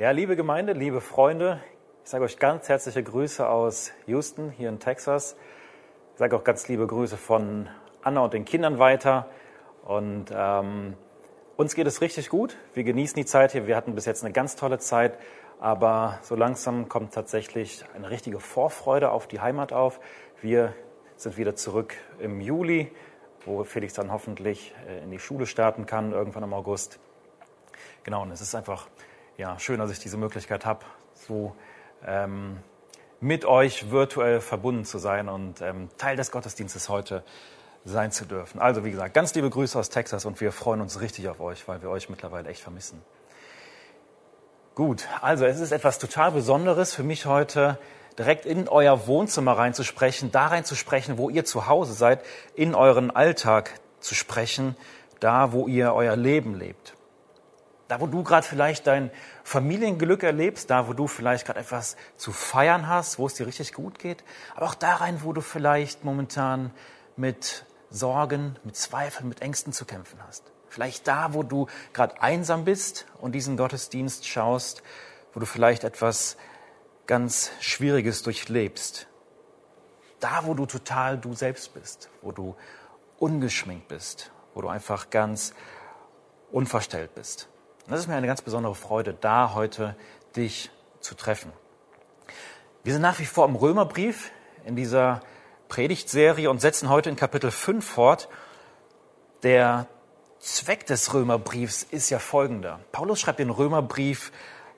Ja, liebe Gemeinde, liebe Freunde, ich sage euch ganz herzliche Grüße aus Houston, hier in Texas. Ich sage auch ganz liebe Grüße von Anna und den Kindern weiter. Und ähm, uns geht es richtig gut. Wir genießen die Zeit hier. Wir hatten bis jetzt eine ganz tolle Zeit. Aber so langsam kommt tatsächlich eine richtige Vorfreude auf die Heimat auf. Wir sind wieder zurück im Juli, wo Felix dann hoffentlich äh, in die Schule starten kann, irgendwann im August. Genau, und es ist einfach ja, schön, dass ich diese Möglichkeit habe, so ähm, mit euch virtuell verbunden zu sein und ähm, Teil des Gottesdienstes heute sein zu dürfen. Also wie gesagt, ganz liebe Grüße aus Texas und wir freuen uns richtig auf euch, weil wir euch mittlerweile echt vermissen. Gut, also es ist etwas total Besonderes für mich heute, direkt in euer Wohnzimmer reinzusprechen, da reinzusprechen, wo ihr zu Hause seid, in euren Alltag zu sprechen, da, wo ihr euer Leben lebt. Da, wo du gerade vielleicht dein Familienglück erlebst, da, wo du vielleicht gerade etwas zu feiern hast, wo es dir richtig gut geht, aber auch da rein, wo du vielleicht momentan mit Sorgen, mit Zweifeln, mit Ängsten zu kämpfen hast. Vielleicht da, wo du gerade einsam bist und diesen Gottesdienst schaust, wo du vielleicht etwas ganz Schwieriges durchlebst. Da, wo du total du selbst bist, wo du ungeschminkt bist, wo du einfach ganz unverstellt bist. Und das ist mir eine ganz besondere Freude, da heute dich zu treffen. Wir sind nach wie vor im Römerbrief in dieser Predigtserie und setzen heute in Kapitel 5 fort. Der Zweck des Römerbriefs ist ja folgender. Paulus schreibt den Römerbrief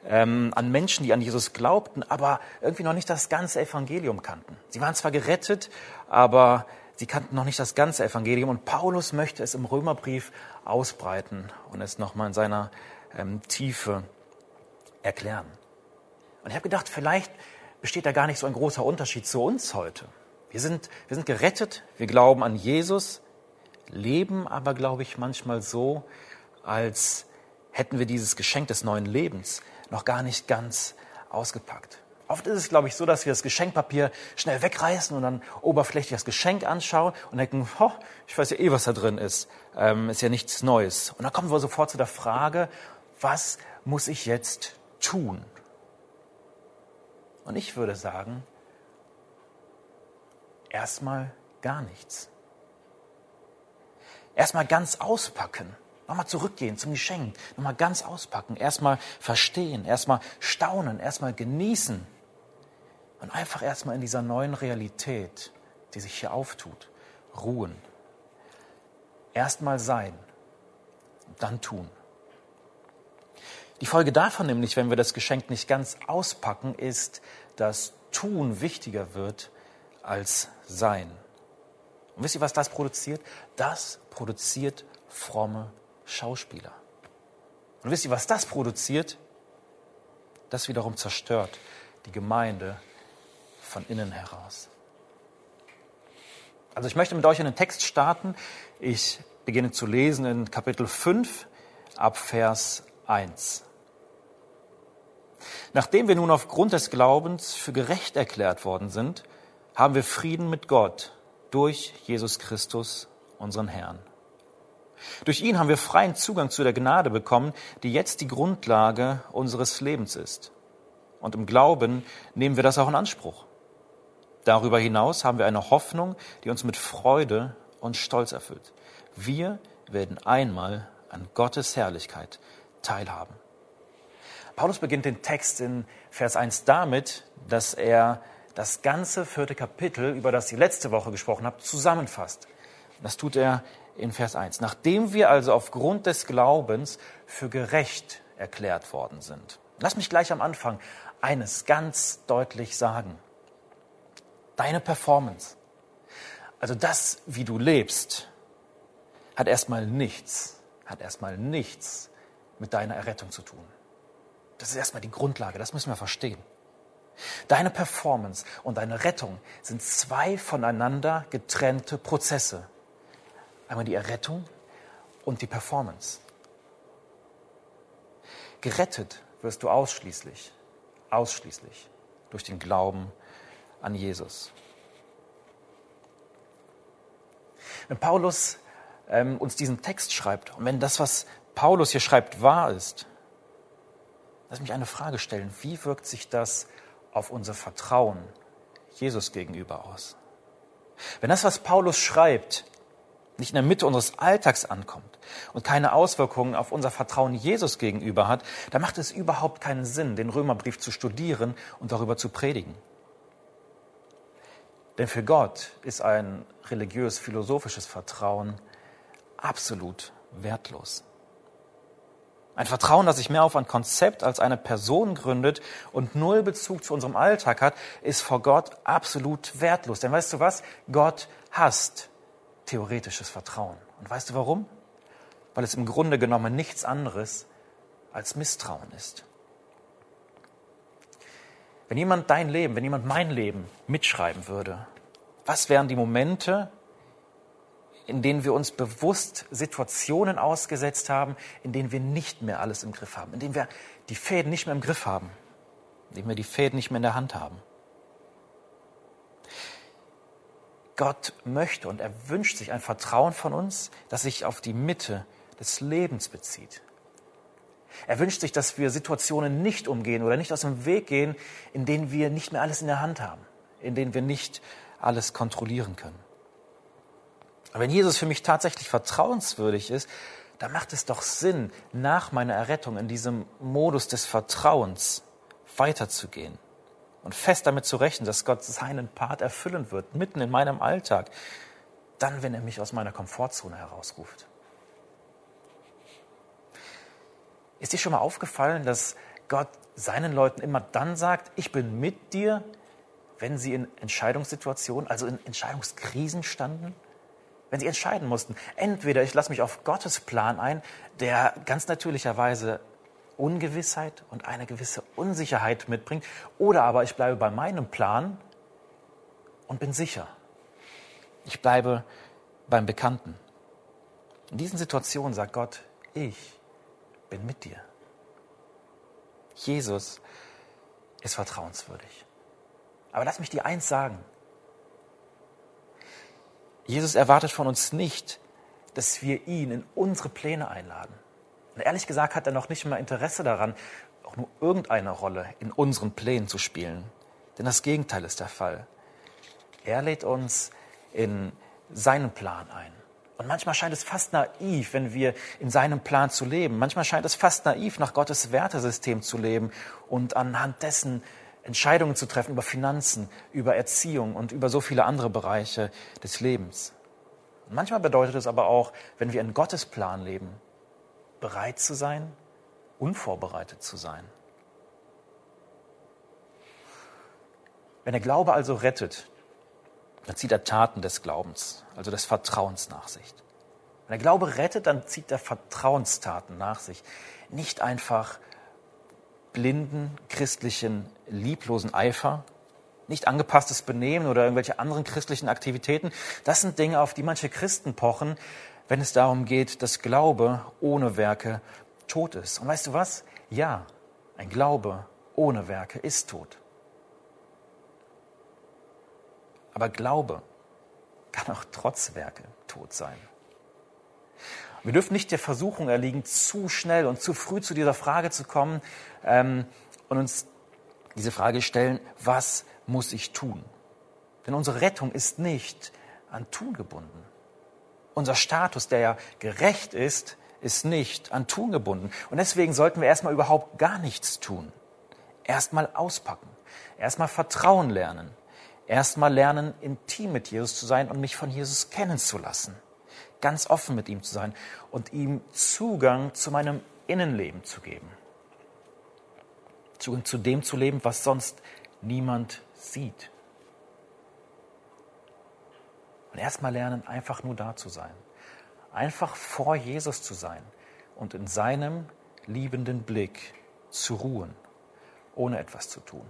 ähm, an Menschen, die an Jesus glaubten, aber irgendwie noch nicht das ganze Evangelium kannten. Sie waren zwar gerettet, aber sie kannten noch nicht das ganze Evangelium. Und Paulus möchte es im Römerbrief ausbreiten und es nochmal in seiner ähm, Tiefe erklären. Und ich habe gedacht, vielleicht besteht da gar nicht so ein großer Unterschied zu uns heute. Wir sind, wir sind gerettet, wir glauben an Jesus, leben aber, glaube ich, manchmal so, als hätten wir dieses Geschenk des neuen Lebens noch gar nicht ganz ausgepackt. Oft ist es, glaube ich, so, dass wir das Geschenkpapier schnell wegreißen und dann oberflächlich das Geschenk anschauen und denken, oh, ich weiß ja eh, was da drin ist. Ähm, ist ja nichts Neues. Und dann kommen wir sofort zu der Frage, was muss ich jetzt tun? Und ich würde sagen, erstmal gar nichts. Erstmal ganz auspacken. Nochmal zurückgehen zum Geschenk. Nochmal ganz auspacken. Erstmal verstehen. Erstmal staunen. Erstmal genießen. Und einfach erstmal in dieser neuen Realität, die sich hier auftut, ruhen. Erstmal sein. Dann tun. Die Folge davon nämlich, wenn wir das Geschenk nicht ganz auspacken, ist, dass Tun wichtiger wird als Sein. Und wisst ihr, was das produziert? Das produziert fromme Schauspieler. Und wisst ihr, was das produziert? Das wiederum zerstört die Gemeinde von innen heraus. Also ich möchte mit euch in den Text starten. Ich beginne zu lesen in Kapitel 5 ab Vers 1. Nachdem wir nun aufgrund des Glaubens für gerecht erklärt worden sind, haben wir Frieden mit Gott durch Jesus Christus, unseren Herrn. Durch ihn haben wir freien Zugang zu der Gnade bekommen, die jetzt die Grundlage unseres Lebens ist. Und im Glauben nehmen wir das auch in Anspruch. Darüber hinaus haben wir eine Hoffnung, die uns mit Freude und Stolz erfüllt. Wir werden einmal an Gottes Herrlichkeit teilhaben. Paulus beginnt den Text in Vers 1 damit, dass er das ganze vierte Kapitel, über das ich letzte Woche gesprochen habe, zusammenfasst. Das tut er in Vers 1. Nachdem wir also aufgrund des Glaubens für gerecht erklärt worden sind. Lass mich gleich am Anfang eines ganz deutlich sagen. Deine Performance, also das, wie du lebst, hat erstmal nichts, hat erstmal nichts mit deiner Errettung zu tun. Das ist erstmal die Grundlage, das müssen wir verstehen. Deine Performance und deine Rettung sind zwei voneinander getrennte Prozesse. Einmal die Errettung und die Performance. Gerettet wirst du ausschließlich, ausschließlich durch den Glauben an Jesus. Wenn Paulus ähm, uns diesen Text schreibt und wenn das, was Paulus hier schreibt, wahr ist, lass mich eine Frage stellen. Wie wirkt sich das auf unser Vertrauen Jesus gegenüber aus? Wenn das, was Paulus schreibt, nicht in der Mitte unseres Alltags ankommt und keine Auswirkungen auf unser Vertrauen Jesus gegenüber hat, dann macht es überhaupt keinen Sinn, den Römerbrief zu studieren und darüber zu predigen. Denn für Gott ist ein religiös-philosophisches Vertrauen absolut wertlos. Ein Vertrauen, das sich mehr auf ein Konzept als eine Person gründet und null Bezug zu unserem Alltag hat, ist vor Gott absolut wertlos. Denn weißt du was? Gott hasst theoretisches Vertrauen. Und weißt du warum? Weil es im Grunde genommen nichts anderes als Misstrauen ist. Wenn jemand dein Leben, wenn jemand mein Leben mitschreiben würde, was wären die Momente, in denen wir uns bewusst Situationen ausgesetzt haben, in denen wir nicht mehr alles im Griff haben, in denen wir die Fäden nicht mehr im Griff haben, in denen wir die Fäden nicht mehr in der Hand haben. Gott möchte und er wünscht sich ein Vertrauen von uns, das sich auf die Mitte des Lebens bezieht. Er wünscht sich, dass wir Situationen nicht umgehen oder nicht aus dem Weg gehen, in denen wir nicht mehr alles in der Hand haben, in denen wir nicht alles kontrollieren können. Wenn Jesus für mich tatsächlich vertrauenswürdig ist, dann macht es doch Sinn, nach meiner Errettung in diesem Modus des Vertrauens weiterzugehen und fest damit zu rechnen, dass Gott seinen Part erfüllen wird, mitten in meinem Alltag, dann, wenn er mich aus meiner Komfortzone herausruft. Ist dir schon mal aufgefallen, dass Gott seinen Leuten immer dann sagt, ich bin mit dir, wenn sie in Entscheidungssituationen, also in Entscheidungskrisen standen? Wenn sie entscheiden mussten, entweder ich lasse mich auf Gottes Plan ein, der ganz natürlicherweise Ungewissheit und eine gewisse Unsicherheit mitbringt. Oder aber ich bleibe bei meinem Plan und bin sicher. Ich bleibe beim Bekannten. In diesen Situationen sagt Gott, ich bin mit dir. Jesus ist vertrauenswürdig. Aber lass mich dir eins sagen. Jesus erwartet von uns nicht, dass wir ihn in unsere Pläne einladen. Und ehrlich gesagt hat er noch nicht mal Interesse daran, auch nur irgendeine Rolle in unseren Plänen zu spielen. Denn das Gegenteil ist der Fall. Er lädt uns in seinen Plan ein. Und manchmal scheint es fast naiv, wenn wir in seinem Plan zu leben. Manchmal scheint es fast naiv, nach Gottes Wertesystem zu leben und anhand dessen Entscheidungen zu treffen über Finanzen, über Erziehung und über so viele andere Bereiche des Lebens. Und manchmal bedeutet es aber auch, wenn wir in Gottes Plan leben, bereit zu sein, unvorbereitet zu sein. Wenn der Glaube also rettet, dann zieht er Taten des Glaubens, also des Vertrauens nach sich. Wenn der Glaube rettet, dann zieht er Vertrauenstaten nach sich. Nicht einfach blinden, christlichen, lieblosen Eifer, nicht angepasstes Benehmen oder irgendwelche anderen christlichen Aktivitäten. Das sind Dinge, auf die manche Christen pochen, wenn es darum geht, dass Glaube ohne Werke tot ist. Und weißt du was? Ja, ein Glaube ohne Werke ist tot. Aber Glaube kann auch trotz Werke tot sein. Wir dürfen nicht der Versuchung erliegen, zu schnell und zu früh zu dieser Frage zu kommen ähm, und uns diese Frage stellen, was muss ich tun? Denn unsere Rettung ist nicht an Tun gebunden. Unser Status, der ja gerecht ist, ist nicht an Tun gebunden. Und deswegen sollten wir erstmal überhaupt gar nichts tun. Erstmal auspacken. Erstmal Vertrauen lernen. Erstmal lernen, intim mit Jesus zu sein und mich von Jesus kennenzulassen. Ganz offen mit ihm zu sein und ihm Zugang zu meinem Innenleben zu geben. Zugang zu dem zu leben, was sonst niemand sieht. Und erstmal lernen, einfach nur da zu sein. Einfach vor Jesus zu sein und in seinem liebenden Blick zu ruhen, ohne etwas zu tun.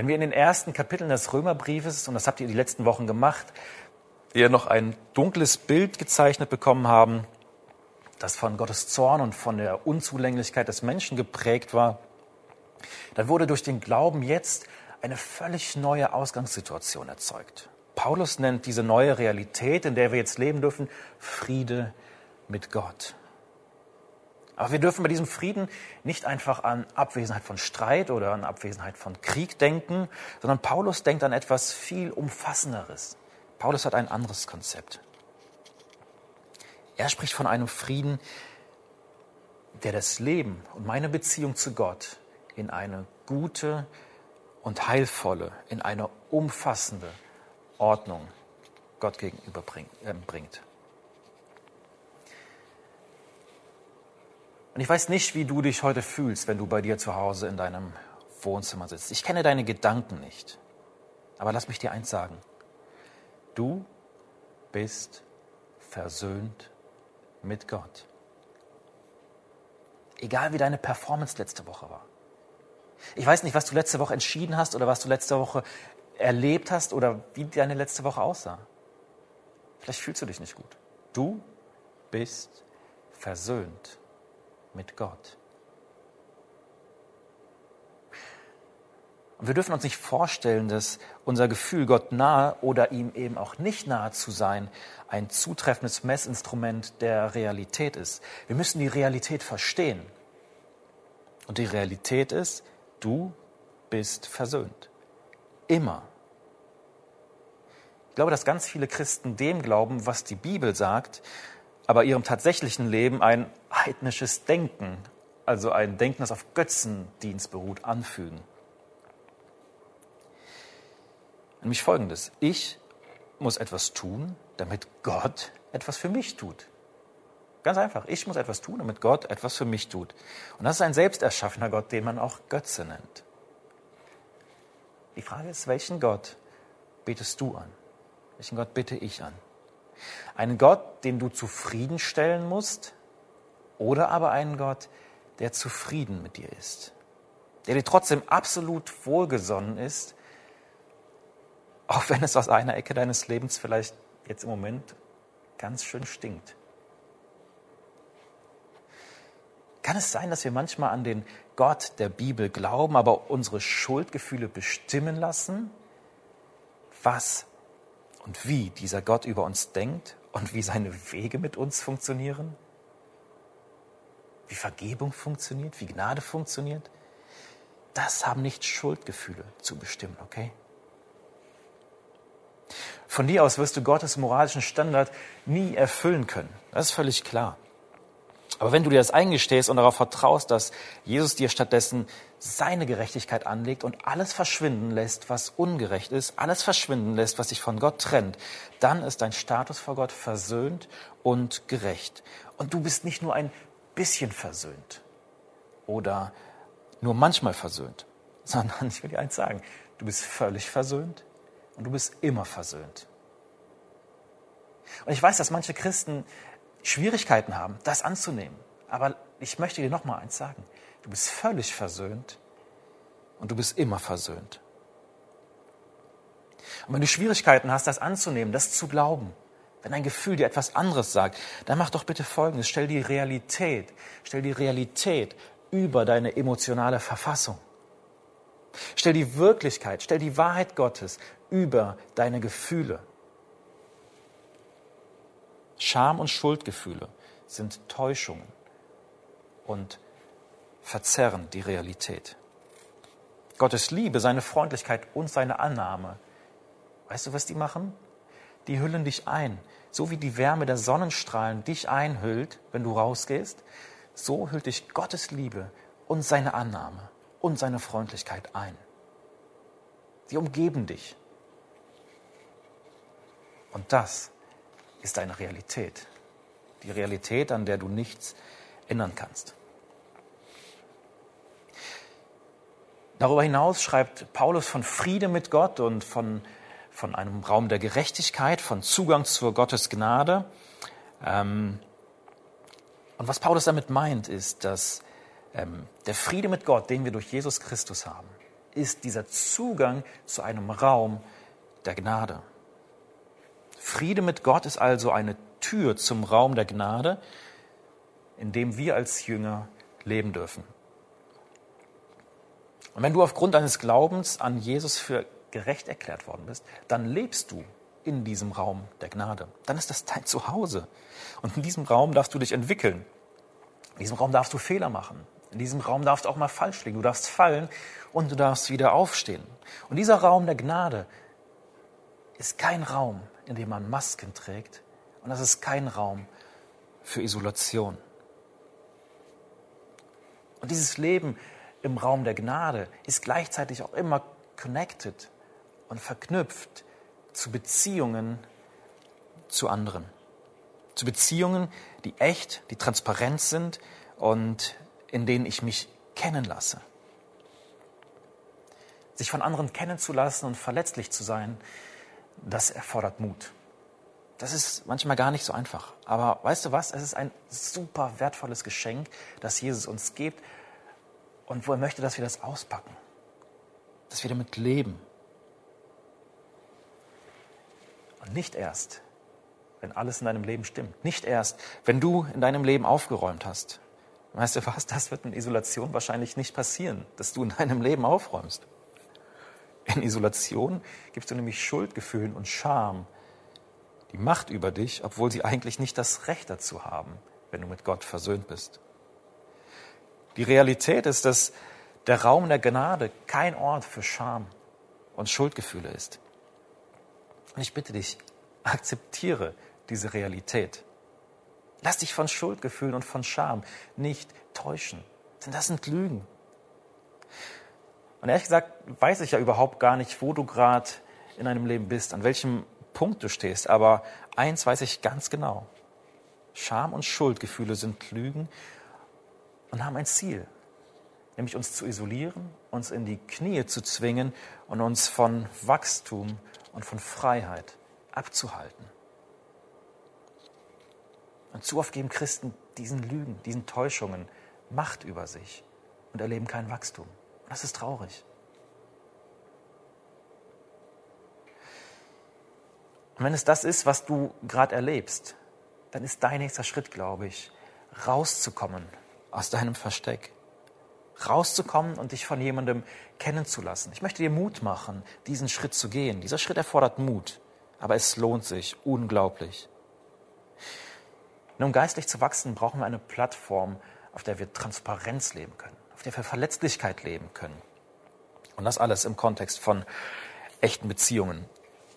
Wenn wir in den ersten Kapiteln des Römerbriefes, und das habt ihr die letzten Wochen gemacht, ihr noch ein dunkles Bild gezeichnet bekommen haben, das von Gottes Zorn und von der Unzulänglichkeit des Menschen geprägt war, dann wurde durch den Glauben jetzt eine völlig neue Ausgangssituation erzeugt. Paulus nennt diese neue Realität, in der wir jetzt leben dürfen, Friede mit Gott. Aber wir dürfen bei diesem Frieden nicht einfach an Abwesenheit von Streit oder an Abwesenheit von Krieg denken, sondern Paulus denkt an etwas viel Umfassenderes. Paulus hat ein anderes Konzept. Er spricht von einem Frieden, der das Leben und meine Beziehung zu Gott in eine gute und heilvolle, in eine umfassende Ordnung Gott gegenüber äh, bringt. Und ich weiß nicht, wie du dich heute fühlst, wenn du bei dir zu Hause in deinem Wohnzimmer sitzt. Ich kenne deine Gedanken nicht. Aber lass mich dir eins sagen. Du bist versöhnt mit Gott. Egal wie deine Performance letzte Woche war. Ich weiß nicht, was du letzte Woche entschieden hast oder was du letzte Woche erlebt hast oder wie deine letzte Woche aussah. Vielleicht fühlst du dich nicht gut. Du bist versöhnt mit Gott. Und wir dürfen uns nicht vorstellen, dass unser Gefühl, Gott nahe oder ihm eben auch nicht nahe zu sein, ein zutreffendes Messinstrument der Realität ist. Wir müssen die Realität verstehen. Und die Realität ist, du bist versöhnt. Immer. Ich glaube, dass ganz viele Christen dem glauben, was die Bibel sagt, aber ihrem tatsächlichen Leben ein heidnisches Denken, also ein Denken, das auf Götzendienst beruht, anfügen. Nämlich folgendes. Ich muss etwas tun, damit Gott etwas für mich tut. Ganz einfach. Ich muss etwas tun, damit Gott etwas für mich tut. Und das ist ein selbsterschaffener Gott, den man auch Götze nennt. Die Frage ist, welchen Gott betest du an? Welchen Gott bitte ich an? Einen Gott, den du zufriedenstellen musst, oder aber einen Gott, der zufrieden mit dir ist, der dir trotzdem absolut wohlgesonnen ist, auch wenn es aus einer Ecke deines Lebens vielleicht jetzt im Moment ganz schön stinkt. Kann es sein, dass wir manchmal an den Gott der Bibel glauben, aber unsere Schuldgefühle bestimmen lassen, was und wie dieser Gott über uns denkt und wie seine Wege mit uns funktionieren? Wie Vergebung funktioniert, wie Gnade funktioniert? Das haben nicht Schuldgefühle zu bestimmen, okay? Von dir aus wirst du Gottes moralischen Standard nie erfüllen können. Das ist völlig klar. Aber wenn du dir das eingestehst und darauf vertraust, dass Jesus dir stattdessen seine Gerechtigkeit anlegt und alles verschwinden lässt, was ungerecht ist, alles verschwinden lässt, was sich von Gott trennt, dann ist dein Status vor Gott versöhnt und gerecht. Und du bist nicht nur ein bisschen versöhnt oder nur manchmal versöhnt, sondern ich will dir eins sagen, du bist völlig versöhnt und du bist immer versöhnt. Und ich weiß, dass manche Christen Schwierigkeiten haben, das anzunehmen. Aber ich möchte dir noch mal eins sagen. Du bist völlig versöhnt und du bist immer versöhnt. Und wenn du Schwierigkeiten hast, das anzunehmen, das zu glauben, wenn ein Gefühl dir etwas anderes sagt, dann mach doch bitte Folgendes. Stell die Realität, stell die Realität über deine emotionale Verfassung. Stell die Wirklichkeit, stell die Wahrheit Gottes über deine Gefühle. Scham und Schuldgefühle sind Täuschungen und verzerren die Realität. Gottes Liebe, seine Freundlichkeit und seine Annahme, weißt du, was die machen? Die hüllen dich ein. So wie die Wärme der Sonnenstrahlen dich einhüllt, wenn du rausgehst, so hüllt dich Gottes Liebe und seine Annahme und seine Freundlichkeit ein. Sie umgeben dich. Und das ist eine Realität. Die Realität, an der du nichts ändern kannst. Darüber hinaus schreibt Paulus von Friede mit Gott und von, von einem Raum der Gerechtigkeit, von Zugang zur Gottes Gnade. Ähm, und was Paulus damit meint, ist, dass ähm, der Friede mit Gott, den wir durch Jesus Christus haben, ist dieser Zugang zu einem Raum der Gnade. Friede mit Gott ist also eine Tür zum Raum der Gnade, in dem wir als Jünger leben dürfen. Und wenn du aufgrund deines Glaubens an Jesus für gerecht erklärt worden bist, dann lebst du in diesem Raum der Gnade. Dann ist das dein Zuhause. Und in diesem Raum darfst du dich entwickeln. In diesem Raum darfst du Fehler machen. In diesem Raum darfst du auch mal falsch liegen. Du darfst fallen und du darfst wieder aufstehen. Und dieser Raum der Gnade ist kein Raum, in dem man Masken trägt. Und das ist kein Raum für Isolation. Und dieses Leben im Raum der Gnade ist gleichzeitig auch immer connected und verknüpft zu Beziehungen zu anderen. Zu Beziehungen, die echt, die transparent sind und in denen ich mich kennen lasse. Sich von anderen kennenzulassen und verletzlich zu sein, das erfordert Mut. Das ist manchmal gar nicht so einfach. Aber weißt du was? Es ist ein super wertvolles Geschenk, das Jesus uns gibt und wo er möchte, dass wir das auspacken, dass wir damit leben. Und nicht erst, wenn alles in deinem Leben stimmt. Nicht erst, wenn du in deinem Leben aufgeräumt hast. Weißt du was? Das wird in Isolation wahrscheinlich nicht passieren, dass du in deinem Leben aufräumst. In Isolation gibst du nämlich Schuldgefühlen und Scham die Macht über dich, obwohl sie eigentlich nicht das Recht dazu haben, wenn du mit Gott versöhnt bist. Die Realität ist, dass der Raum der Gnade kein Ort für Scham und Schuldgefühle ist. Und ich bitte dich, akzeptiere diese Realität. Lass dich von Schuldgefühlen und von Scham nicht täuschen, denn das sind Lügen. Und ehrlich gesagt weiß ich ja überhaupt gar nicht, wo du gerade in deinem Leben bist, an welchem Punkt du stehst. Aber eins weiß ich ganz genau. Scham und Schuldgefühle sind Lügen und haben ein Ziel, nämlich uns zu isolieren, uns in die Knie zu zwingen und uns von Wachstum und von Freiheit abzuhalten. Und zu oft geben Christen diesen Lügen, diesen Täuschungen Macht über sich und erleben kein Wachstum. Und das ist traurig. Und wenn es das ist, was du gerade erlebst, dann ist dein nächster Schritt, glaube ich, rauszukommen aus deinem Versteck. Rauszukommen und dich von jemandem kennenzulassen. Ich möchte dir Mut machen, diesen Schritt zu gehen. Dieser Schritt erfordert Mut, aber es lohnt sich unglaublich. Und um geistlich zu wachsen, brauchen wir eine Plattform, auf der wir Transparenz leben können, auf der wir Verletzlichkeit leben können. Und das alles im Kontext von echten Beziehungen.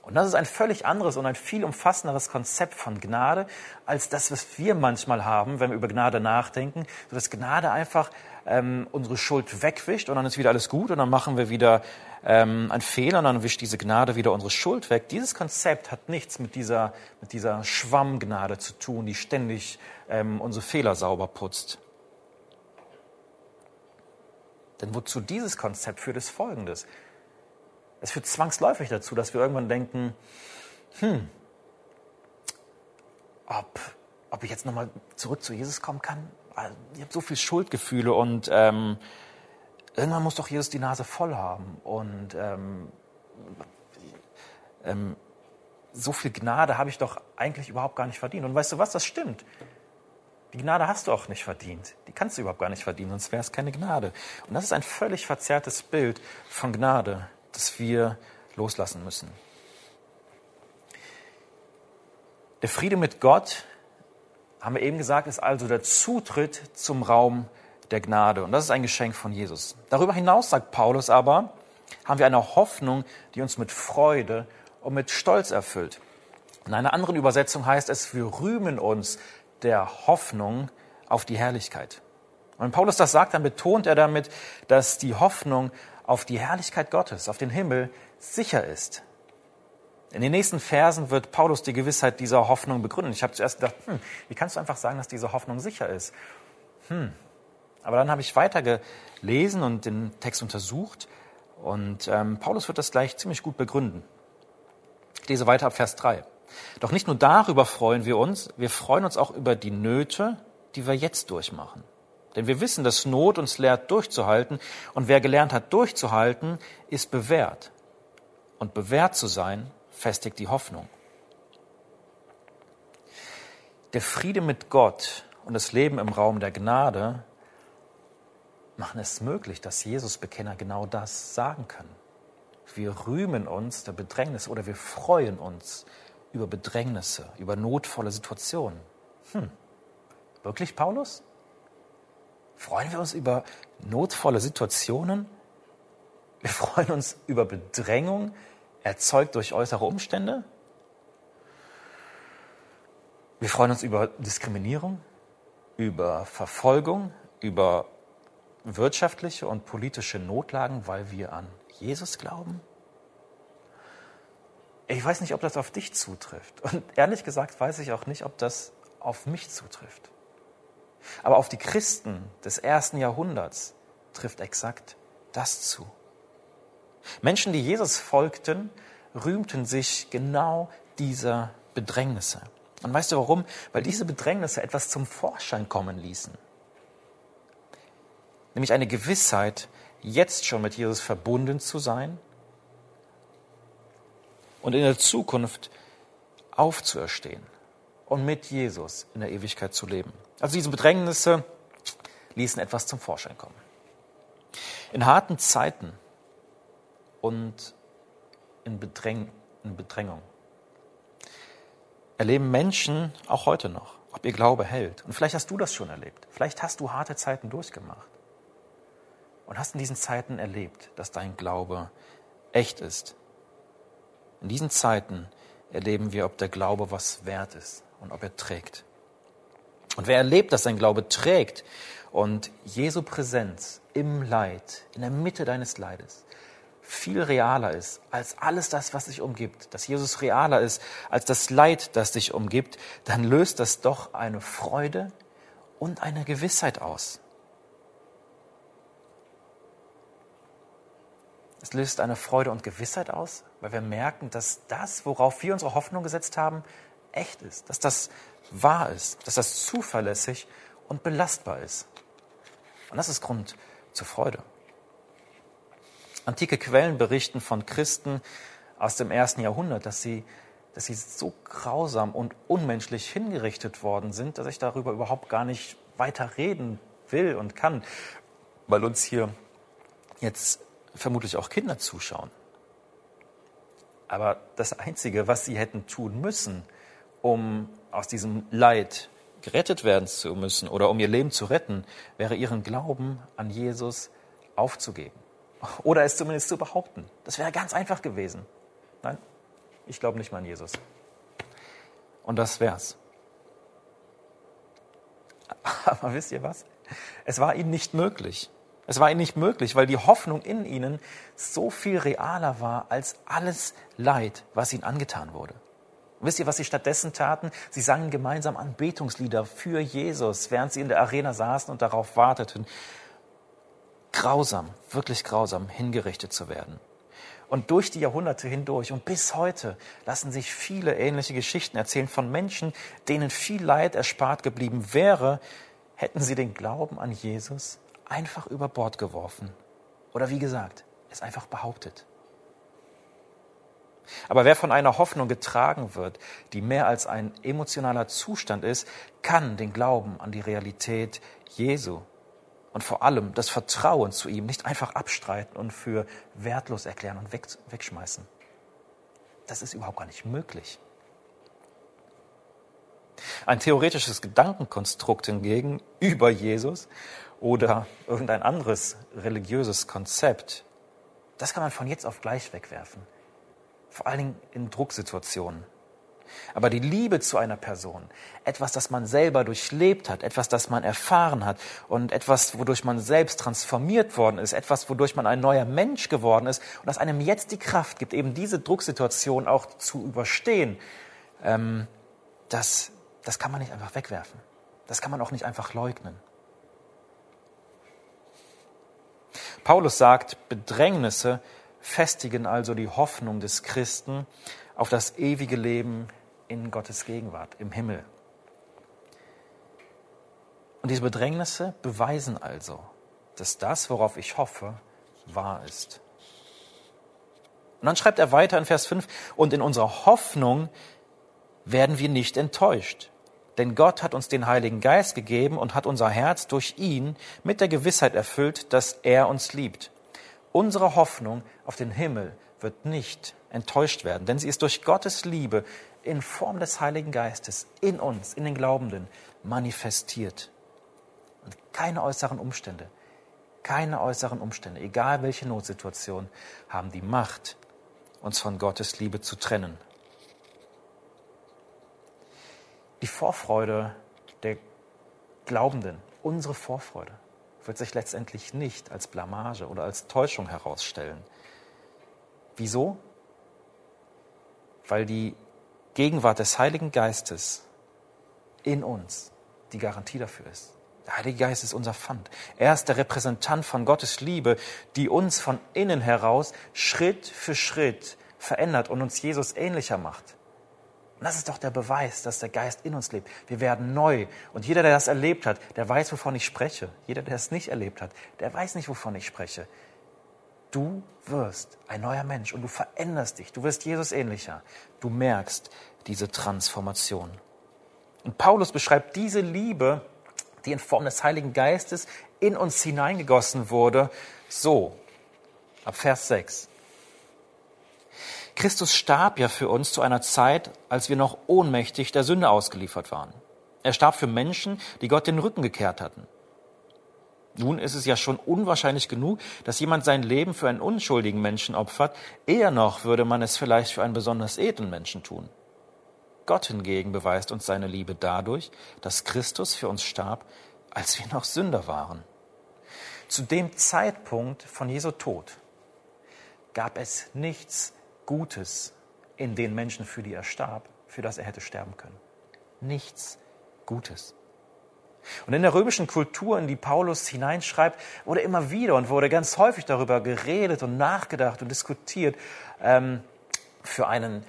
Und das ist ein völlig anderes und ein viel umfassenderes Konzept von Gnade als das, was wir manchmal haben, wenn wir über Gnade nachdenken. So dass Gnade einfach ähm, unsere Schuld wegwischt und dann ist wieder alles gut und dann machen wir wieder ähm, einen Fehler und dann wischt diese Gnade wieder unsere Schuld weg. Dieses Konzept hat nichts mit dieser, mit dieser Schwammgnade zu tun, die ständig ähm, unsere Fehler sauber putzt. Denn wozu dieses Konzept führt, ist Folgendes. Es führt zwangsläufig dazu, dass wir irgendwann denken, hm, ob, ob ich jetzt nochmal zurück zu Jesus kommen kann. Ich habe so viel Schuldgefühle und ähm, irgendwann muss doch Jesus die Nase voll haben. Und ähm, ähm, so viel Gnade habe ich doch eigentlich überhaupt gar nicht verdient. Und weißt du was, das stimmt. Die Gnade hast du auch nicht verdient. Die kannst du überhaupt gar nicht verdienen, sonst wäre es keine Gnade. Und das ist ein völlig verzerrtes Bild von Gnade das wir loslassen müssen. Der Friede mit Gott, haben wir eben gesagt, ist also der Zutritt zum Raum der Gnade. Und das ist ein Geschenk von Jesus. Darüber hinaus, sagt Paulus aber, haben wir eine Hoffnung, die uns mit Freude und mit Stolz erfüllt. In einer anderen Übersetzung heißt es, wir rühmen uns der Hoffnung auf die Herrlichkeit. Und wenn Paulus das sagt, dann betont er damit, dass die Hoffnung auf die Herrlichkeit Gottes, auf den Himmel sicher ist. In den nächsten Versen wird Paulus die Gewissheit dieser Hoffnung begründen. Ich habe zuerst gedacht, hm, wie kannst du einfach sagen, dass diese Hoffnung sicher ist? Hm. Aber dann habe ich weiter gelesen und den Text untersucht und ähm, Paulus wird das gleich ziemlich gut begründen. Ich lese weiter ab Vers 3. Doch nicht nur darüber freuen wir uns, wir freuen uns auch über die Nöte, die wir jetzt durchmachen. Denn wir wissen, dass Not uns lehrt, durchzuhalten. Und wer gelernt hat, durchzuhalten, ist bewährt. Und bewährt zu sein, festigt die Hoffnung. Der Friede mit Gott und das Leben im Raum der Gnade machen es möglich, dass Jesus-Bekenner genau das sagen können. Wir rühmen uns der Bedrängnis oder wir freuen uns über Bedrängnisse, über notvolle Situationen. Hm, wirklich, Paulus? Freuen wir uns über notvolle Situationen? Wir freuen uns über Bedrängung, erzeugt durch äußere Umstände? Wir freuen uns über Diskriminierung, über Verfolgung, über wirtschaftliche und politische Notlagen, weil wir an Jesus glauben? Ich weiß nicht, ob das auf dich zutrifft. Und ehrlich gesagt weiß ich auch nicht, ob das auf mich zutrifft. Aber auf die Christen des ersten Jahrhunderts trifft exakt das zu. Menschen, die Jesus folgten, rühmten sich genau dieser Bedrängnisse. Und weißt du warum? Weil diese Bedrängnisse etwas zum Vorschein kommen ließen. Nämlich eine Gewissheit, jetzt schon mit Jesus verbunden zu sein und in der Zukunft aufzuerstehen und mit Jesus in der Ewigkeit zu leben. Also diese Bedrängnisse ließen etwas zum Vorschein kommen. In harten Zeiten und in, Bedräng in Bedrängung erleben Menschen auch heute noch, ob ihr Glaube hält. Und vielleicht hast du das schon erlebt. Vielleicht hast du harte Zeiten durchgemacht und hast in diesen Zeiten erlebt, dass dein Glaube echt ist. In diesen Zeiten erleben wir, ob der Glaube was wert ist und ob er trägt. Und wer erlebt, dass sein Glaube trägt und Jesu Präsenz im Leid, in der Mitte deines Leides, viel realer ist als alles das, was dich umgibt, dass Jesus realer ist als das Leid, das dich umgibt, dann löst das doch eine Freude und eine Gewissheit aus. Es löst eine Freude und Gewissheit aus, weil wir merken, dass das, worauf wir unsere Hoffnung gesetzt haben, echt ist, dass das wahr ist, dass das zuverlässig und belastbar ist. Und das ist Grund zur Freude. Antike Quellen berichten von Christen aus dem ersten Jahrhundert, dass sie, dass sie so grausam und unmenschlich hingerichtet worden sind, dass ich darüber überhaupt gar nicht weiter reden will und kann, weil uns hier jetzt vermutlich auch Kinder zuschauen. Aber das Einzige, was sie hätten tun müssen, um aus diesem Leid gerettet werden zu müssen oder um ihr Leben zu retten, wäre ihren Glauben an Jesus aufzugeben. Oder es zumindest zu behaupten. Das wäre ganz einfach gewesen. Nein, ich glaube nicht mal an Jesus. Und das wär's. Aber wisst ihr was? Es war ihnen nicht möglich. Es war ihnen nicht möglich, weil die Hoffnung in ihnen so viel realer war als alles Leid, was ihnen angetan wurde. Wisst ihr, was sie stattdessen taten? Sie sangen gemeinsam Anbetungslieder für Jesus, während sie in der Arena saßen und darauf warteten, grausam, wirklich grausam hingerichtet zu werden. Und durch die Jahrhunderte hindurch und bis heute lassen sich viele ähnliche Geschichten erzählen von Menschen, denen viel Leid erspart geblieben wäre, hätten sie den Glauben an Jesus einfach über Bord geworfen. Oder wie gesagt, es einfach behauptet. Aber wer von einer Hoffnung getragen wird, die mehr als ein emotionaler Zustand ist, kann den Glauben an die Realität Jesu und vor allem das Vertrauen zu ihm nicht einfach abstreiten und für wertlos erklären und wegschmeißen. Das ist überhaupt gar nicht möglich. Ein theoretisches Gedankenkonstrukt hingegen über Jesus oder irgendein anderes religiöses Konzept, das kann man von jetzt auf gleich wegwerfen. Vor allen Dingen in Drucksituationen. Aber die Liebe zu einer Person, etwas, das man selber durchlebt hat, etwas, das man erfahren hat und etwas, wodurch man selbst transformiert worden ist, etwas, wodurch man ein neuer Mensch geworden ist und das einem jetzt die Kraft gibt, eben diese Drucksituation auch zu überstehen, ähm, das, das kann man nicht einfach wegwerfen. Das kann man auch nicht einfach leugnen. Paulus sagt, Bedrängnisse festigen also die Hoffnung des Christen auf das ewige Leben in Gottes Gegenwart, im Himmel. Und diese Bedrängnisse beweisen also, dass das, worauf ich hoffe, wahr ist. Und dann schreibt er weiter in Vers 5, und in unserer Hoffnung werden wir nicht enttäuscht. Denn Gott hat uns den Heiligen Geist gegeben und hat unser Herz durch ihn mit der Gewissheit erfüllt, dass er uns liebt. Unsere Hoffnung auf den Himmel wird nicht enttäuscht werden, denn sie ist durch Gottes Liebe in Form des Heiligen Geistes in uns, in den Glaubenden, manifestiert. Und Keine äußeren Umstände. Keine äußeren Umstände, egal welche Notsituation, haben die Macht, uns von Gottes Liebe zu trennen. Die Vorfreude der Glaubenden, unsere Vorfreude, wird sich letztendlich nicht als Blamage oder als Täuschung herausstellen. Wieso? Weil die Gegenwart des Heiligen Geistes in uns die Garantie dafür ist. Der Heilige Geist ist unser Pfand. Er ist der Repräsentant von Gottes Liebe, die uns von innen heraus Schritt für Schritt verändert und uns Jesus ähnlicher macht. Und das ist doch der Beweis, dass der Geist in uns lebt. Wir werden neu. Und jeder, der das erlebt hat, der weiß, wovon ich spreche. Jeder, der es nicht erlebt hat, der weiß nicht, wovon ich spreche. Du wirst ein neuer Mensch und du veränderst dich. Du wirst Jesus ähnlicher. Du merkst diese Transformation. Und Paulus beschreibt diese Liebe die in Form des Heiligen Geistes in uns hineingegossen wurde, so. Ab Vers 6. Christus starb ja für uns zu einer Zeit, als wir noch ohnmächtig der Sünde ausgeliefert waren. Er starb für Menschen, die Gott den Rücken gekehrt hatten. Nun ist es ja schon unwahrscheinlich genug, dass jemand sein Leben für einen unschuldigen Menschen opfert. Eher noch würde man es vielleicht für einen besonders edlen Menschen tun. Gott hingegen beweist uns seine Liebe dadurch, dass Christus für uns starb, als wir noch Sünder waren. Zu dem Zeitpunkt von Jesu Tod gab es nichts Gutes in den Menschen, für die er starb, für das er hätte sterben können. Nichts Gutes. Und in der römischen Kultur, in die Paulus hineinschreibt, wurde immer wieder und wurde ganz häufig darüber geredet und nachgedacht und diskutiert, ähm, für einen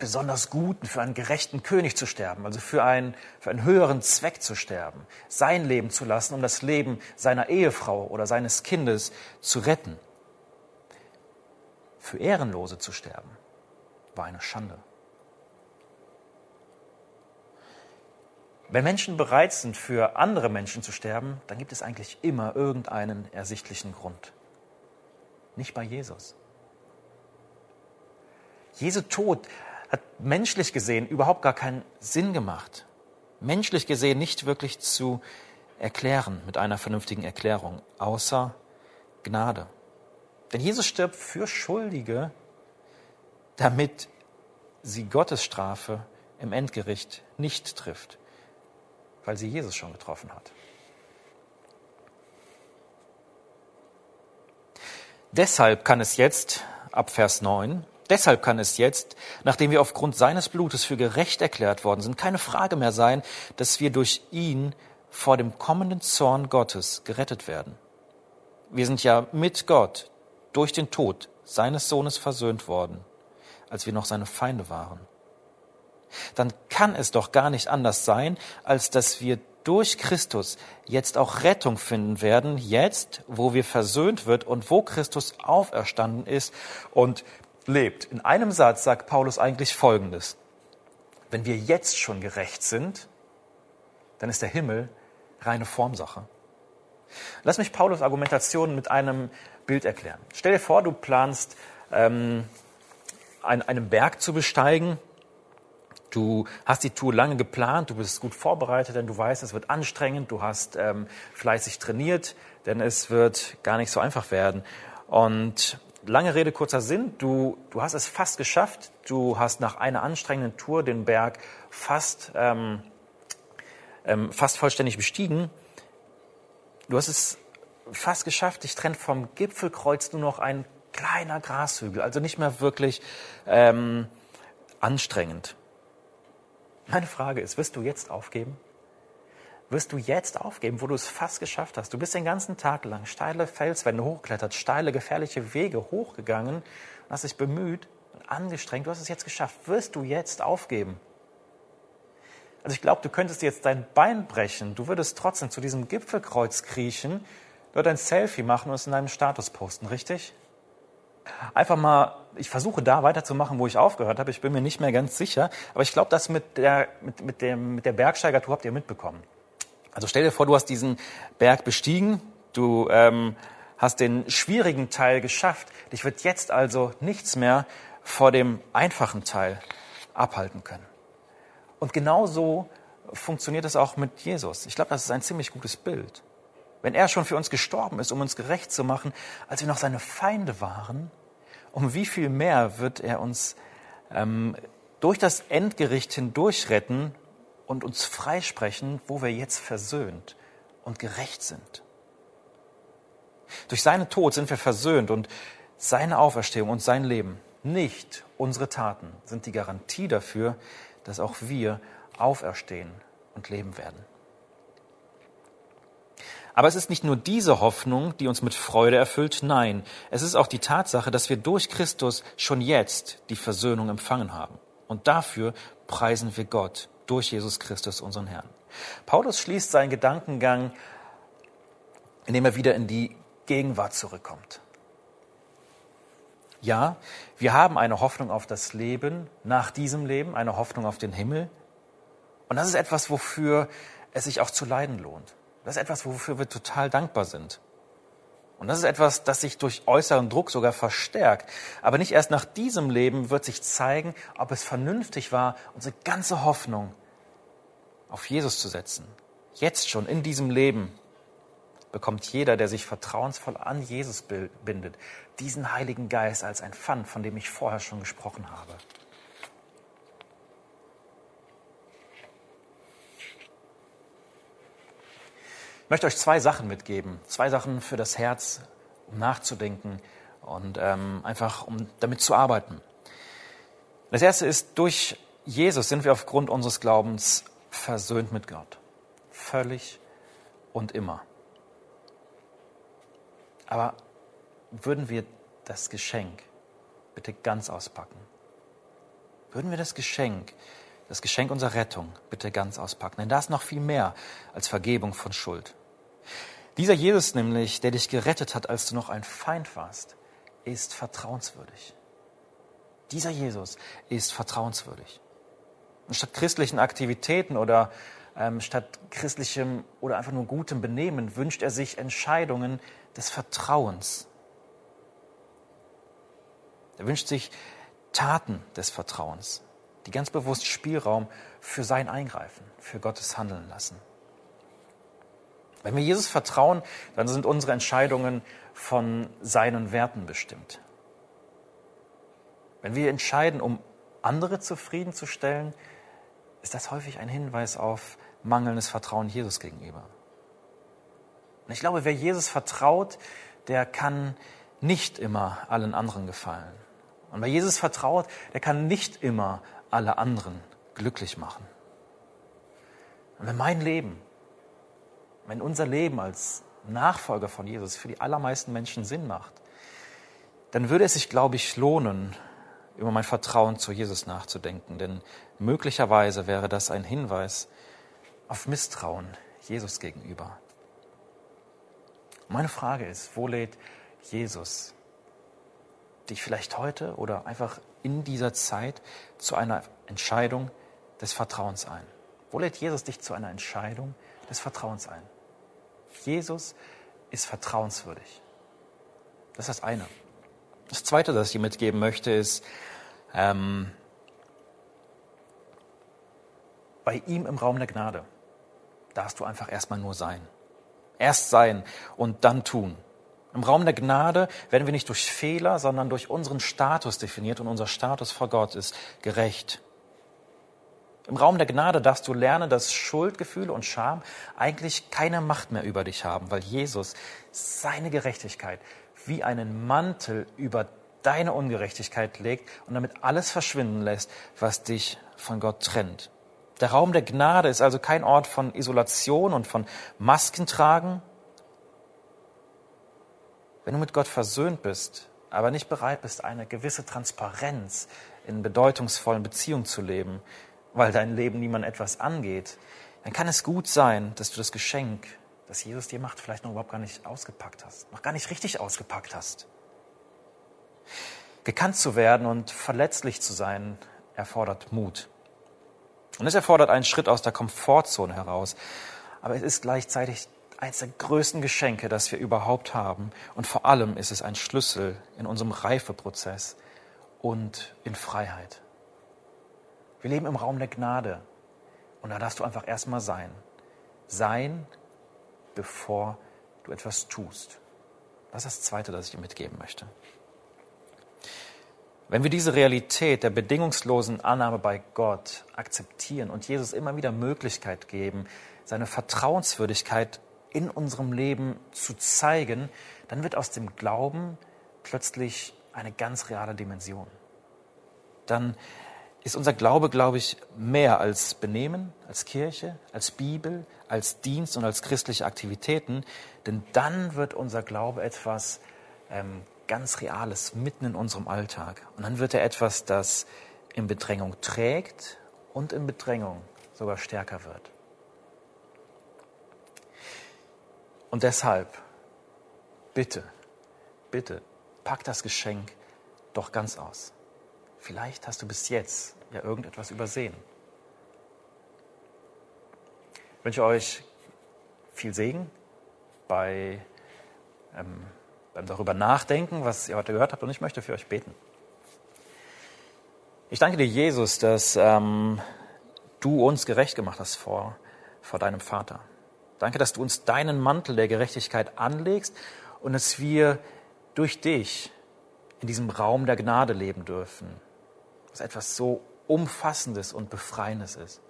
besonders guten, für einen gerechten König zu sterben, also für einen, für einen höheren Zweck zu sterben, sein Leben zu lassen, um das Leben seiner Ehefrau oder seines Kindes zu retten. Für Ehrenlose zu sterben, war eine Schande. Wenn Menschen bereit sind, für andere Menschen zu sterben, dann gibt es eigentlich immer irgendeinen ersichtlichen Grund. Nicht bei Jesus. Jesu Tod hat menschlich gesehen überhaupt gar keinen Sinn gemacht. Menschlich gesehen nicht wirklich zu erklären mit einer vernünftigen Erklärung, außer Gnade. Denn Jesus stirbt für Schuldige, damit sie Gottes Strafe im Endgericht nicht trifft, weil sie Jesus schon getroffen hat. Deshalb kann es jetzt ab Vers 9 Deshalb kann es jetzt, nachdem wir aufgrund seines Blutes für gerecht erklärt worden sind, keine Frage mehr sein, dass wir durch ihn vor dem kommenden Zorn Gottes gerettet werden. Wir sind ja mit Gott durch den Tod seines Sohnes versöhnt worden, als wir noch seine Feinde waren. Dann kann es doch gar nicht anders sein, als dass wir durch Christus jetzt auch Rettung finden werden, jetzt, wo wir versöhnt wird und wo Christus auferstanden ist und lebt. In einem Satz sagt Paulus eigentlich Folgendes. Wenn wir jetzt schon gerecht sind, dann ist der Himmel reine Formsache. Lass mich Paulus Argumentation mit einem Bild erklären. Stell dir vor, du planst, ähm, einen, einen Berg zu besteigen. Du hast die Tour lange geplant, du bist gut vorbereitet, denn du weißt, es wird anstrengend, du hast ähm, fleißig trainiert, denn es wird gar nicht so einfach werden. Und lange Rede, kurzer Sinn. Du, du hast es fast geschafft. Du hast nach einer anstrengenden Tour den Berg fast, ähm, ähm, fast vollständig bestiegen. Du hast es fast geschafft. Dich trennt vom Gipfelkreuz nur noch ein kleiner Grashügel, also nicht mehr wirklich ähm, anstrengend. Meine Frage ist, wirst du jetzt aufgeben? wirst du jetzt aufgeben, wo du es fast geschafft hast. Du bist den ganzen Tag lang steile Felswände hochgeklettert, steile, gefährliche Wege hochgegangen, hast dich bemüht und angestrengt. Du hast es jetzt geschafft. Wirst du jetzt aufgeben? Also ich glaube, du könntest jetzt dein Bein brechen. Du würdest trotzdem zu diesem Gipfelkreuz kriechen, dort ein Selfie machen und es in deinem Status posten, richtig? Einfach mal, ich versuche da weiterzumachen, wo ich aufgehört habe. Ich bin mir nicht mehr ganz sicher. Aber ich glaube, das mit der, mit, mit, dem, mit der Bergsteigertour habt ihr mitbekommen. Also stell dir vor, du hast diesen Berg bestiegen, du ähm, hast den schwierigen Teil geschafft. Dich wird jetzt also nichts mehr vor dem einfachen Teil abhalten können. Und genau so funktioniert es auch mit Jesus. Ich glaube, das ist ein ziemlich gutes Bild. Wenn er schon für uns gestorben ist, um uns gerecht zu machen, als wir noch seine Feinde waren, um wie viel mehr wird er uns ähm, durch das Endgericht hindurch retten und uns freisprechen, wo wir jetzt versöhnt und gerecht sind. Durch seinen Tod sind wir versöhnt und seine Auferstehung und sein Leben, nicht unsere Taten, sind die Garantie dafür, dass auch wir auferstehen und leben werden. Aber es ist nicht nur diese Hoffnung, die uns mit Freude erfüllt, nein, es ist auch die Tatsache, dass wir durch Christus schon jetzt die Versöhnung empfangen haben. Und dafür preisen wir Gott durch Jesus Christus, unseren Herrn. Paulus schließt seinen Gedankengang, indem er wieder in die Gegenwart zurückkommt. Ja, wir haben eine Hoffnung auf das Leben nach diesem Leben, eine Hoffnung auf den Himmel. Und das ist etwas, wofür es sich auch zu leiden lohnt. Das ist etwas, wofür wir total dankbar sind. Und das ist etwas, das sich durch äußeren Druck sogar verstärkt. Aber nicht erst nach diesem Leben wird sich zeigen, ob es vernünftig war, unsere ganze Hoffnung auf Jesus zu setzen. Jetzt schon in diesem Leben bekommt jeder, der sich vertrauensvoll an Jesus bindet, diesen Heiligen Geist als ein Pfand, von dem ich vorher schon gesprochen habe. Ich möchte euch zwei Sachen mitgeben, zwei Sachen für das Herz, um nachzudenken und ähm, einfach um damit zu arbeiten. Das erste ist, durch Jesus sind wir aufgrund unseres Glaubens versöhnt mit Gott. Völlig und immer. Aber würden wir das Geschenk bitte ganz auspacken? Würden wir das Geschenk das Geschenk unserer Rettung bitte ganz auspacken. Denn da ist noch viel mehr als Vergebung von Schuld. Dieser Jesus nämlich, der dich gerettet hat, als du noch ein Feind warst, ist vertrauenswürdig. Dieser Jesus ist vertrauenswürdig. Und statt christlichen Aktivitäten oder ähm, statt christlichem oder einfach nur gutem Benehmen wünscht er sich Entscheidungen des Vertrauens. Er wünscht sich Taten des Vertrauens die ganz bewusst Spielraum für sein Eingreifen, für Gottes Handeln lassen. Wenn wir Jesus vertrauen, dann sind unsere Entscheidungen von seinen Werten bestimmt. Wenn wir entscheiden, um andere zufriedenzustellen, ist das häufig ein Hinweis auf mangelndes Vertrauen Jesus gegenüber. Und ich glaube, wer Jesus vertraut, der kann nicht immer allen anderen gefallen. Und wer Jesus vertraut, der kann nicht immer alle anderen glücklich machen. Und wenn mein Leben, wenn unser Leben als Nachfolger von Jesus für die allermeisten Menschen Sinn macht, dann würde es sich, glaube ich, lohnen, über mein Vertrauen zu Jesus nachzudenken. Denn möglicherweise wäre das ein Hinweis auf Misstrauen Jesus gegenüber. Meine Frage ist, wo lädt Jesus dich vielleicht heute oder einfach in dieser Zeit zu einer Entscheidung des Vertrauens ein? Wo lädt Jesus dich zu einer Entscheidung des Vertrauens ein? Jesus ist vertrauenswürdig. Das ist das eine. Das zweite, das ich dir mitgeben möchte, ist, ähm, bei ihm im Raum der Gnade darfst du einfach erstmal nur sein. Erst sein und dann tun. Im Raum der Gnade werden wir nicht durch Fehler, sondern durch unseren Status definiert und unser Status vor Gott ist gerecht. Im Raum der Gnade darfst du lernen, dass Schuldgefühle und Scham eigentlich keine Macht mehr über dich haben, weil Jesus seine Gerechtigkeit wie einen Mantel über deine Ungerechtigkeit legt und damit alles verschwinden lässt, was dich von Gott trennt. Der Raum der Gnade ist also kein Ort von Isolation und von Maskentragen, wenn du mit Gott versöhnt bist, aber nicht bereit bist, eine gewisse Transparenz in bedeutungsvollen Beziehungen zu leben, weil dein Leben niemand etwas angeht, dann kann es gut sein, dass du das Geschenk, das Jesus dir macht, vielleicht noch überhaupt gar nicht ausgepackt hast, noch gar nicht richtig ausgepackt hast. Gekannt zu werden und verletzlich zu sein, erfordert Mut. Und es erfordert einen Schritt aus der Komfortzone heraus. Aber es ist gleichzeitig eines der größten Geschenke, das wir überhaupt haben. Und vor allem ist es ein Schlüssel in unserem Reifeprozess und in Freiheit. Wir leben im Raum der Gnade. Und da darfst du einfach erstmal sein. Sein, bevor du etwas tust. Das ist das Zweite, das ich dir mitgeben möchte. Wenn wir diese Realität der bedingungslosen Annahme bei Gott akzeptieren und Jesus immer wieder Möglichkeit geben, seine Vertrauenswürdigkeit in unserem Leben zu zeigen, dann wird aus dem Glauben plötzlich eine ganz reale Dimension. Dann ist unser Glaube, glaube ich, mehr als Benehmen, als Kirche, als Bibel, als Dienst und als christliche Aktivitäten, denn dann wird unser Glaube etwas ähm, ganz Reales mitten in unserem Alltag. Und dann wird er etwas, das in Bedrängung trägt und in Bedrängung sogar stärker wird. Und deshalb, bitte, bitte, pack das Geschenk doch ganz aus. Vielleicht hast du bis jetzt ja irgendetwas übersehen. Ich wünsche euch viel Segen bei, ähm, beim darüber nachdenken, was ihr heute gehört habt, und ich möchte für euch beten. Ich danke dir, Jesus, dass ähm, du uns gerecht gemacht hast vor, vor deinem Vater. Danke, dass du uns deinen Mantel der Gerechtigkeit anlegst und dass wir durch dich in diesem Raum der Gnade leben dürfen, was etwas so Umfassendes und Befreiendes ist.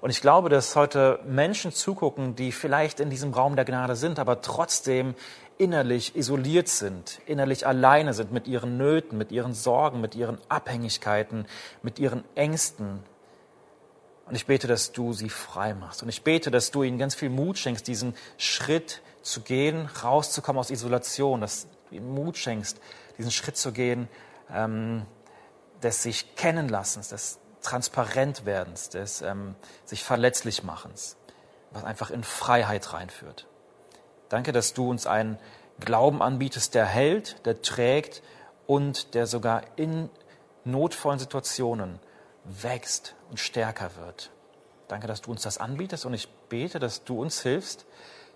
Und ich glaube, dass heute Menschen zugucken, die vielleicht in diesem Raum der Gnade sind, aber trotzdem innerlich isoliert sind, innerlich alleine sind mit ihren Nöten, mit ihren Sorgen, mit ihren Abhängigkeiten, mit ihren Ängsten, und ich bete, dass du sie frei machst. Und ich bete, dass du ihnen ganz viel Mut schenkst, diesen Schritt zu gehen, rauszukommen aus Isolation, dass du ihnen Mut schenkst, diesen Schritt zu gehen, ähm, des sich kennenlassens, des Transparentwerdens, des ähm, sich verletzlich machens, was einfach in Freiheit reinführt. Danke, dass du uns einen Glauben anbietest, der hält, der trägt und der sogar in notvollen Situationen wächst und stärker wird. Danke, dass du uns das anbietest und ich bete, dass du uns hilfst,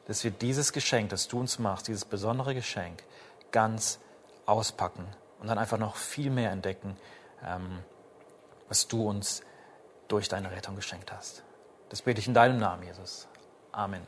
dass wir dieses Geschenk, das du uns machst, dieses besondere Geschenk, ganz auspacken und dann einfach noch viel mehr entdecken, ähm, was du uns durch deine Rettung geschenkt hast. Das bete ich in deinem Namen, Jesus. Amen.